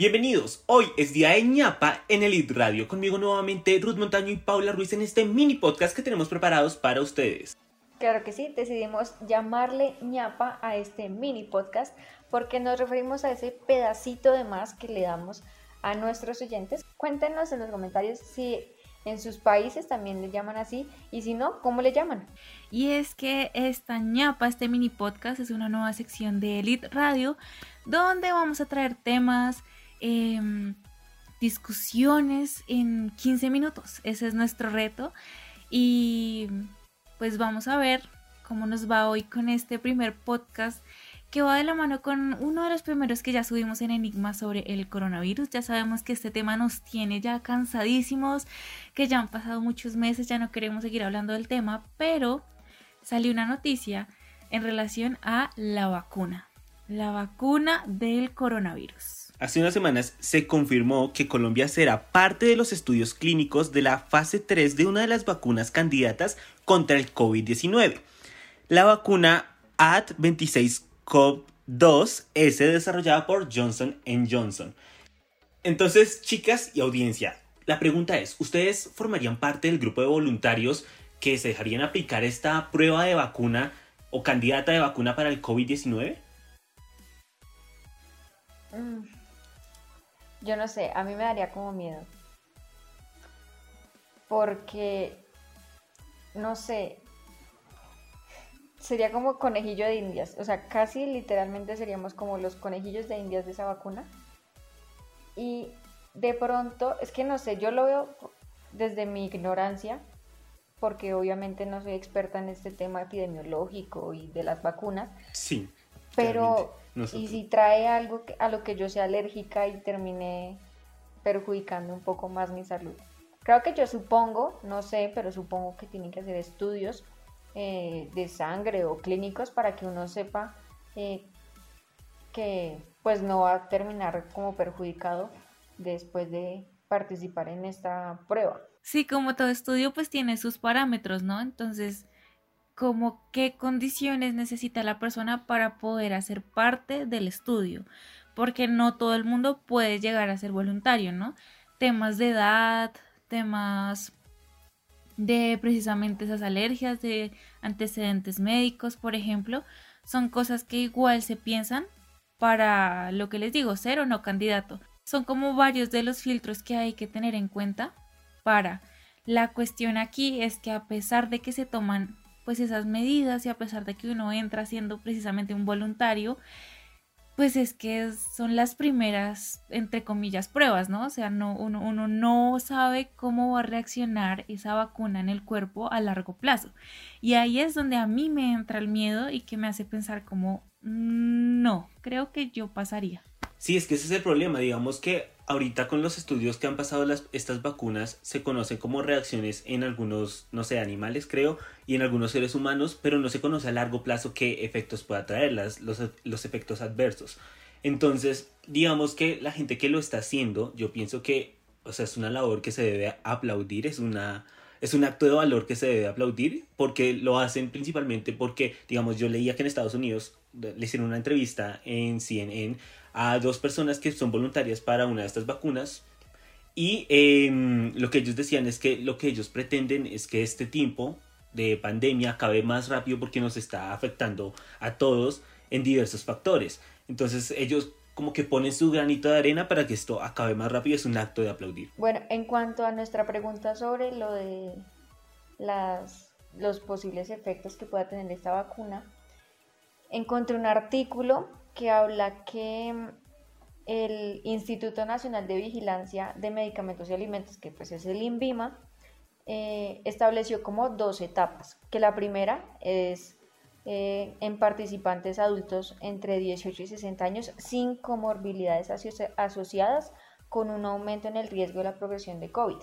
Bienvenidos, hoy es día de ñapa en el IT Radio, conmigo nuevamente Ruth Montaño y Paula Ruiz en este mini podcast que tenemos preparados para ustedes. Claro que sí, decidimos llamarle ñapa a este mini podcast porque nos referimos a ese pedacito de más que le damos a nuestros oyentes. Cuéntenos en los comentarios si en sus países también le llaman así y si no, ¿cómo le llaman? Y es que esta ñapa, este mini podcast es una nueva sección de Elite Radio donde vamos a traer temas Em, discusiones en 15 minutos. Ese es nuestro reto. Y pues vamos a ver cómo nos va hoy con este primer podcast que va de la mano con uno de los primeros que ya subimos en Enigma sobre el coronavirus. Ya sabemos que este tema nos tiene ya cansadísimos, que ya han pasado muchos meses, ya no queremos seguir hablando del tema, pero salió una noticia en relación a la vacuna, la vacuna del coronavirus. Hace unas semanas se confirmó que Colombia será parte de los estudios clínicos de la fase 3 de una de las vacunas candidatas contra el COVID-19. La vacuna AD26COV2 es desarrollada por Johnson Johnson. Entonces, chicas y audiencia, la pregunta es, ¿ustedes formarían parte del grupo de voluntarios que se dejarían aplicar esta prueba de vacuna o candidata de vacuna para el COVID-19? Yo no sé, a mí me daría como miedo. Porque, no sé, sería como conejillo de indias. O sea, casi literalmente seríamos como los conejillos de indias de esa vacuna. Y de pronto, es que no sé, yo lo veo desde mi ignorancia, porque obviamente no soy experta en este tema epidemiológico y de las vacunas. Sí. Pero y si trae algo a lo que yo sea alérgica y termine perjudicando un poco más mi salud. Creo que yo supongo, no sé, pero supongo que tienen que hacer estudios eh, de sangre o clínicos para que uno sepa eh, que pues no va a terminar como perjudicado después de participar en esta prueba. Sí, como todo estudio pues tiene sus parámetros, ¿no? Entonces como qué condiciones necesita la persona para poder hacer parte del estudio, porque no todo el mundo puede llegar a ser voluntario, ¿no? Temas de edad, temas de precisamente esas alergias, de antecedentes médicos, por ejemplo, son cosas que igual se piensan para lo que les digo, ser o no candidato. Son como varios de los filtros que hay que tener en cuenta para. La cuestión aquí es que a pesar de que se toman pues esas medidas y a pesar de que uno entra siendo precisamente un voluntario, pues es que son las primeras, entre comillas, pruebas, ¿no? O sea, no, uno, uno no sabe cómo va a reaccionar esa vacuna en el cuerpo a largo plazo. Y ahí es donde a mí me entra el miedo y que me hace pensar como, mm, no, creo que yo pasaría. Sí, es que ese es el problema, digamos que ahorita con los estudios que han pasado las, estas vacunas se conocen como reacciones en algunos, no sé, animales creo, y en algunos seres humanos, pero no se conoce a largo plazo qué efectos pueda traer las, los, los efectos adversos. Entonces, digamos que la gente que lo está haciendo, yo pienso que, o sea, es una labor que se debe aplaudir, es una, es un acto de valor que se debe aplaudir porque lo hacen principalmente porque, digamos, yo leía que en Estados Unidos le hicieron una entrevista en CNN a dos personas que son voluntarias para una de estas vacunas y em, lo que ellos decían es que lo que ellos pretenden es que este tiempo de pandemia acabe más rápido porque nos está afectando a todos en diversos factores. Entonces ellos como que ponen su granito de arena para que esto acabe más rápido, es un acto de aplaudir. Bueno, en cuanto a nuestra pregunta sobre lo de las, los posibles efectos que pueda tener esta vacuna, encontré un artículo que habla que mm, el Instituto Nacional de Vigilancia de Medicamentos y Alimentos, que pues es el INVIMA, eh, estableció como dos etapas, que la primera es eh, en participantes adultos entre 18 y 60 años sin comorbilidades asociadas con un aumento en el riesgo de la progresión de COVID.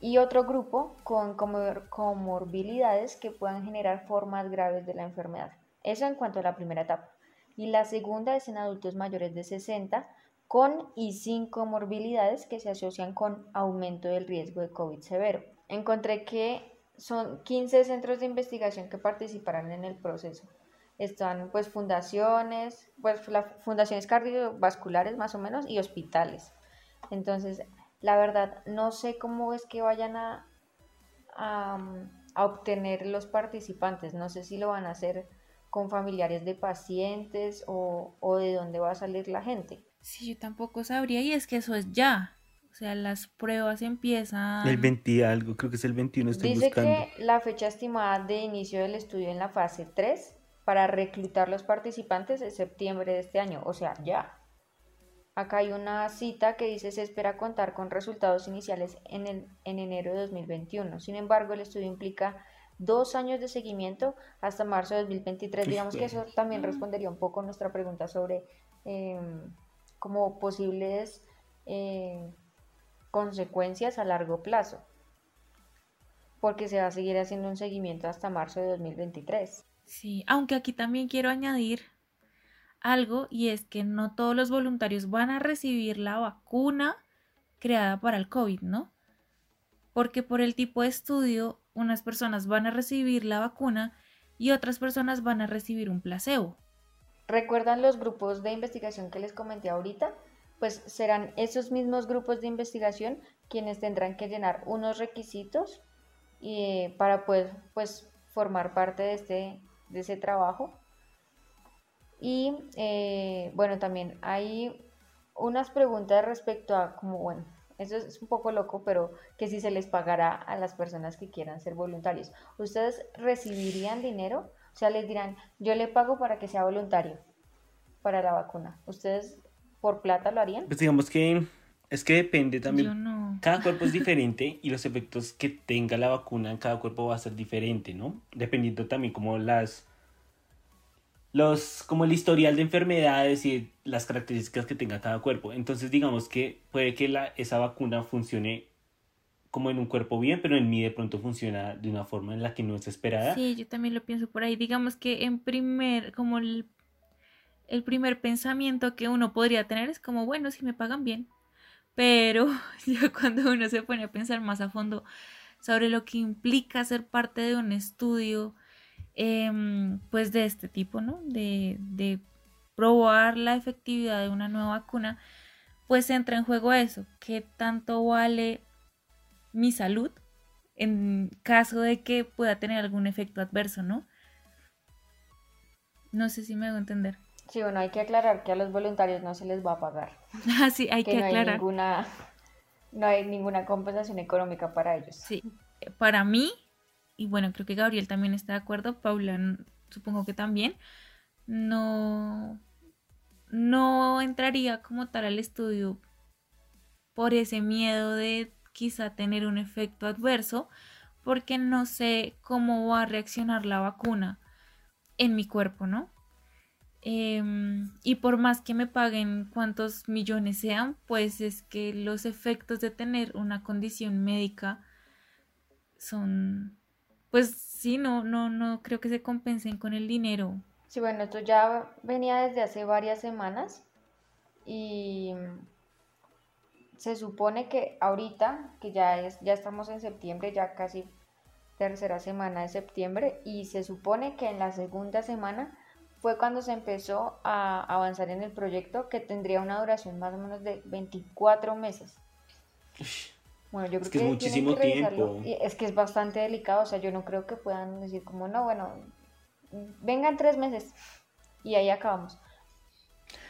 Y otro grupo con comorbilidades que puedan generar formas graves de la enfermedad. Eso en cuanto a la primera etapa y la segunda es en adultos mayores de 60 con y sin comorbilidades que se asocian con aumento del riesgo de COVID severo. Encontré que son 15 centros de investigación que participarán en el proceso. están pues fundaciones, pues fundaciones cardiovasculares más o menos y hospitales. Entonces, la verdad, no sé cómo es que vayan a, a, obtener los participantes. No sé si lo van a hacer con familiares de pacientes o, o de dónde va a salir la gente. Sí, yo tampoco sabría y es que eso es ya. O sea, las pruebas empiezan... El 20 algo, creo que es el 21, estoy Dice que la fecha estimada de inicio del estudio en la fase 3 para reclutar los participantes es septiembre de este año, o sea, ya. Acá hay una cita que dice se espera contar con resultados iniciales en, el, en enero de 2021. Sin embargo, el estudio implica dos años de seguimiento hasta marzo de 2023. Digamos que eso también respondería un poco a nuestra pregunta sobre em, como posibles eh, consecuencias a largo plazo, porque se va a seguir haciendo un seguimiento hasta marzo de 2023. Sí, aunque aquí también quiero añadir algo y es que no todos los voluntarios van a recibir la vacuna creada para el COVID, ¿no? Porque por el tipo de estudio, unas personas van a recibir la vacuna y otras personas van a recibir un placebo. ¿Recuerdan los grupos de investigación que les comenté ahorita? Pues serán esos mismos grupos de investigación quienes tendrán que llenar unos requisitos y, para poder pues, formar parte de, este, de ese trabajo y eh, bueno, también hay unas preguntas respecto a como, bueno, eso es un poco loco, pero que si se les pagará a las personas que quieran ser voluntarios. ¿Ustedes recibirían dinero? O sea, les dirán, yo le pago para que sea voluntario para la vacuna. ¿Ustedes por plata lo harían? Pues digamos que es que depende también. Cada cuerpo es diferente y los efectos que tenga la vacuna en cada cuerpo va a ser diferente, ¿no? Dependiendo también como las los, como el historial de enfermedades y las características que tenga cada cuerpo. Entonces, digamos que puede que la, esa vacuna funcione como en un cuerpo bien, pero en mí de pronto funciona de una forma en la que no es esperada. Sí, yo también lo pienso por ahí. Digamos que en primer, como el, el primer pensamiento que uno podría tener es como, bueno, si me pagan bien. Pero ya cuando uno se pone a pensar más a fondo sobre lo que implica ser parte de un estudio, Em, pues de este tipo, ¿no? De, de probar la efectividad de una nueva vacuna, pues entra en juego eso, qué tanto vale mi salud en caso de que pueda tener algún efecto adverso, ¿no? No sé si me hago entender. Sí, bueno, hay que aclarar que a los voluntarios no se les va a pagar. Ah, sí, hay que, no aclarar. Hay ninguna, no hay ninguna compensación económica para ellos. Sí, para mí y bueno, creo que Gabriel también está de acuerdo, Paula supongo que también, no, no entraría como tal al estudio por ese miedo de quizá tener un efecto adverso, porque no sé cómo va a reaccionar la vacuna en mi cuerpo, ¿no? Em, y por más que me paguen cuantos millones sean, pues es que los efectos de tener una condición médica son pues sí, no, no, no creo que se compensen con el dinero. Sí, bueno, esto ya venía desde hace varias semanas y se supone que ahorita, que ya es, ya estamos en septiembre, ya casi tercera semana de septiembre, y se supone que en la segunda semana fue cuando se empezó a avanzar en el proyecto que tendría una duración más o menos de 24 meses. Bueno, yo creo es que, es muchísimo tiempo. Es que es bastante delicado, o sea, yo no creo que puedan decir como, no, bueno, vengan tres meses y ahí acabamos.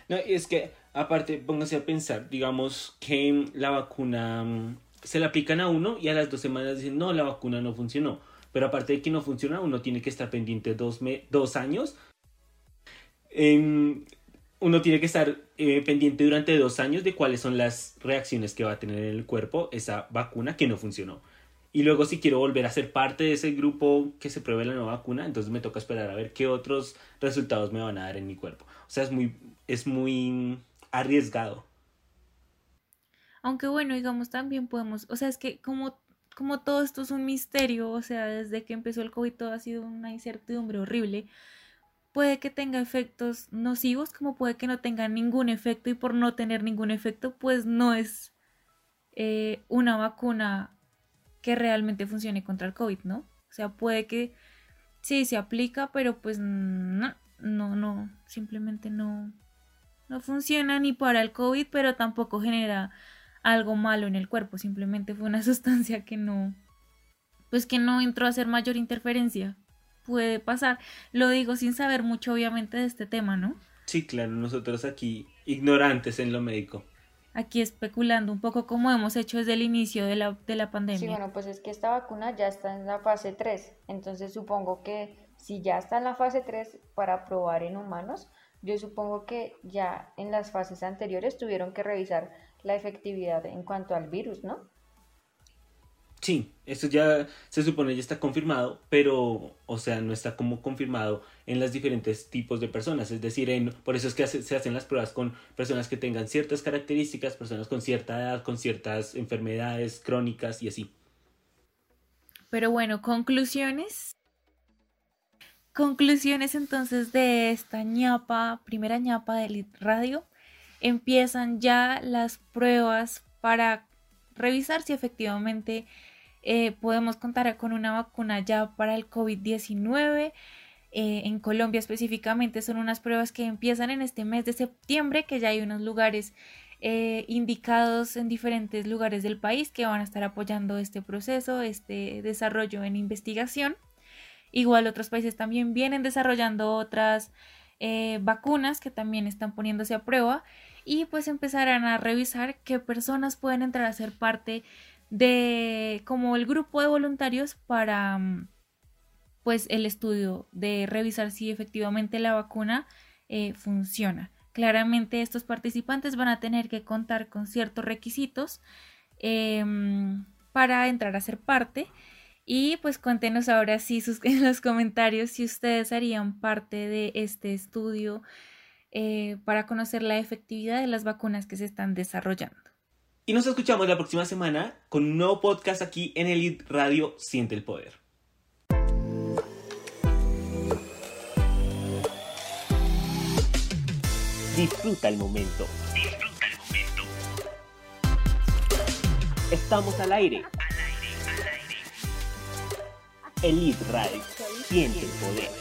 No, es que aparte, póngase a pensar, digamos que la vacuna mm, se la aplican a uno y a las dos semanas dicen, no, la vacuna no funcionó. Pero aparte de que no funciona, uno tiene que estar pendiente dos, dos años. Uno tiene que estar eh, pendiente durante dos años de cuáles son las reacciones que va a tener en el cuerpo esa vacuna que no funcionó. Y luego si quiero volver a ser parte de ese grupo que se pruebe la nueva vacuna, entonces me toca esperar a ver qué otros resultados me van a dar en mi cuerpo. O sea, es muy, es muy arriesgado. Aunque bueno, digamos, también podemos, o sea, es que como, como todo esto es un misterio, o sea, desde que empezó el COVID todo ha sido una incertidumbre horrible puede que tenga efectos nocivos como puede que no tenga ningún efecto y por no tener ningún efecto pues no es eh, una vacuna que realmente funcione contra el COVID, ¿no? O sea, puede que sí se aplica, pero pues no, no, no, simplemente no, no funciona ni para el COVID, pero tampoco genera algo malo en el cuerpo, simplemente fue una sustancia que no, pues que no entró a hacer mayor interferencia. Puede pasar, lo digo sin saber mucho obviamente de este tema, ¿no? Sí, claro, nosotros aquí ignorantes en lo médico. Aquí especulando un poco como hemos hecho desde el inicio de la, de la pandemia. Sí, bueno, pues es que esta vacuna ya está en la fase 3, entonces supongo que si ya está en la fase 3 para probar en humanos, yo supongo que ya en las fases anteriores tuvieron que revisar la efectividad en cuanto al virus, ¿no? Sí, esto ya se supone ya está confirmado, pero, o sea, no está como confirmado en los diferentes tipos de personas. Es decir, por eso es que se hacen las pruebas con personas que tengan ciertas características, personas con cierta edad, con ciertas enfermedades crónicas y así. Pero bueno, conclusiones. Conclusiones entonces de esta ñapa, primera ñapa de Radio. Empiezan ya las pruebas para revisar si efectivamente eh, podemos contar con una vacuna ya para el COVID-19. Eh, en Colombia específicamente son unas pruebas que empiezan en este mes de septiembre, que ya hay unos lugares eh, indicados en diferentes lugares del país que van a estar apoyando este proceso, este desarrollo en investigación. Igual otros países también vienen desarrollando otras vacunas que también están poniéndose a prueba y pues empezarán a revisar qué personas pueden entrar a ser parte de como el grupo de voluntarios para mm, pues el estudio de revisar si efectivamente la vacuna eh, funciona. Claramente estos participantes van a tener que contar con ciertos requisitos em, para entrar a ser parte. Y pues cuéntenos ahora sí sus, en los comentarios si ustedes harían parte de este estudio eh, para conocer la efectividad de las vacunas que se están desarrollando. Y nos escuchamos la próxima semana con un nuevo podcast aquí en el Radio Siente el Poder. Disfruta el momento. Disfruta el momento. Estamos al aire. Al aire, al aire. Elite Radio. Siente el poder.